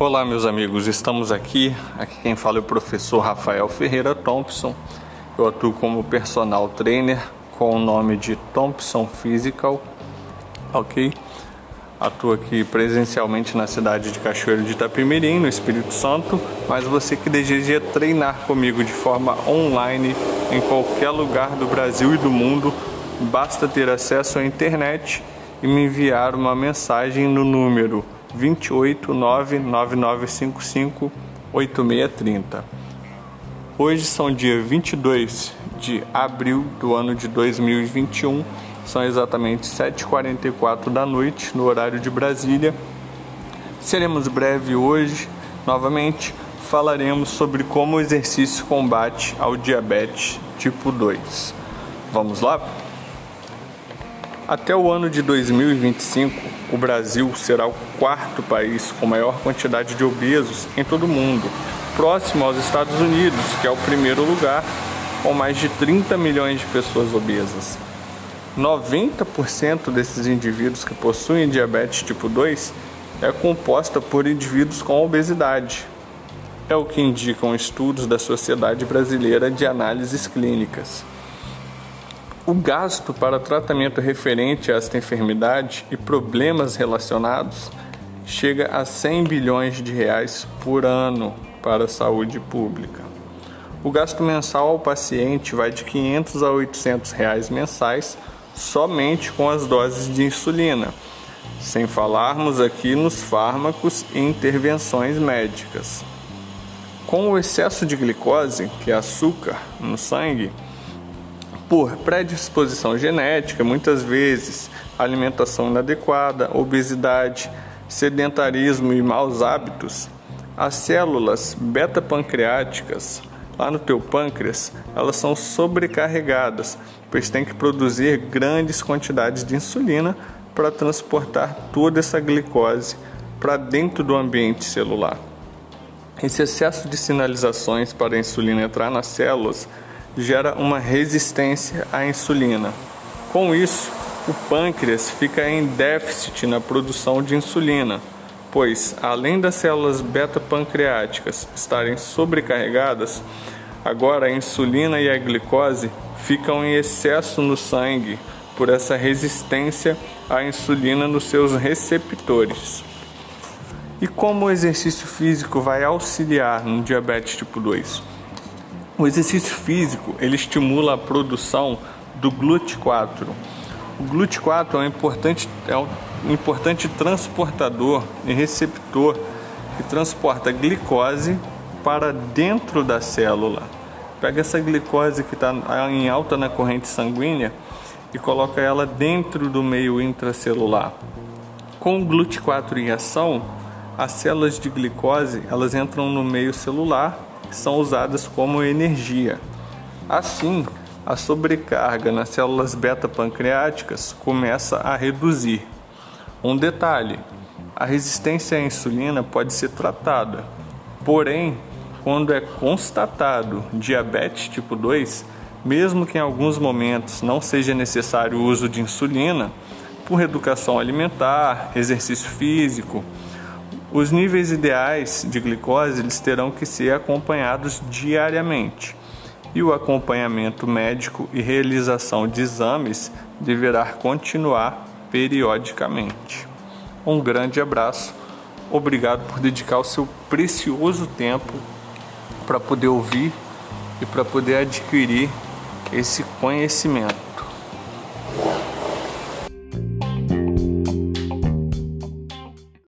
Olá, meus amigos, estamos aqui. Aqui quem fala é o professor Rafael Ferreira Thompson. Eu atuo como personal trainer com o nome de Thompson Physical, ok? Atuo aqui presencialmente na cidade de Cachoeiro de Itapemirim, no Espírito Santo, mas você que deseja treinar comigo de forma online em qualquer lugar do Brasil e do mundo, basta ter acesso à internet e me enviar uma mensagem no número 28999558630. Hoje são dia 22 de abril do ano de 2021, são exatamente 7h44 da noite no horário de Brasília. Seremos breve hoje, novamente falaremos sobre como o exercício combate ao diabetes tipo 2. Vamos lá? Até o ano de 2025, o Brasil será o quarto país com maior quantidade de obesos em todo o mundo, próximo aos Estados Unidos, que é o primeiro lugar, com mais de 30 milhões de pessoas obesas. 90% desses indivíduos que possuem diabetes tipo 2 é composta por indivíduos com obesidade. É o que indicam estudos da Sociedade Brasileira de Análises Clínicas. O gasto para tratamento referente a esta enfermidade e problemas relacionados chega a 100 bilhões de reais por ano para a saúde pública. O gasto mensal ao paciente vai de 500 a 800 reais mensais somente com as doses de insulina, sem falarmos aqui nos fármacos e intervenções médicas. Com o excesso de glicose, que é açúcar, no sangue, por predisposição genética, muitas vezes alimentação inadequada, obesidade, sedentarismo e maus hábitos, as células beta-pancreáticas lá no teu pâncreas, elas são sobrecarregadas, pois tem que produzir grandes quantidades de insulina para transportar toda essa glicose para dentro do ambiente celular. Esse excesso de sinalizações para a insulina entrar nas células gera uma resistência à insulina. Com isso, o pâncreas fica em déficit na produção de insulina, pois além das células beta-pancreáticas estarem sobrecarregadas, agora a insulina e a glicose ficam em excesso no sangue por essa resistência à insulina nos seus receptores. E como o exercício físico vai auxiliar no diabetes tipo 2? O exercício físico ele estimula a produção do GLUT4. O GLUT4 é um importante, é um importante transportador e receptor que transporta glicose para dentro da célula. Pega essa glicose que está em alta na corrente sanguínea e coloca ela dentro do meio intracelular. Com o GLUT4 em ação, as células de glicose elas entram no meio celular são usadas como energia. Assim, a sobrecarga nas células beta-pancreáticas começa a reduzir. Um detalhe: a resistência à insulina pode ser tratada, porém, quando é constatado diabetes tipo 2, mesmo que em alguns momentos não seja necessário o uso de insulina, por educação alimentar, exercício físico, os níveis ideais de glicose eles terão que ser acompanhados diariamente e o acompanhamento médico e realização de exames deverá continuar periodicamente. Um grande abraço, obrigado por dedicar o seu precioso tempo para poder ouvir e para poder adquirir esse conhecimento.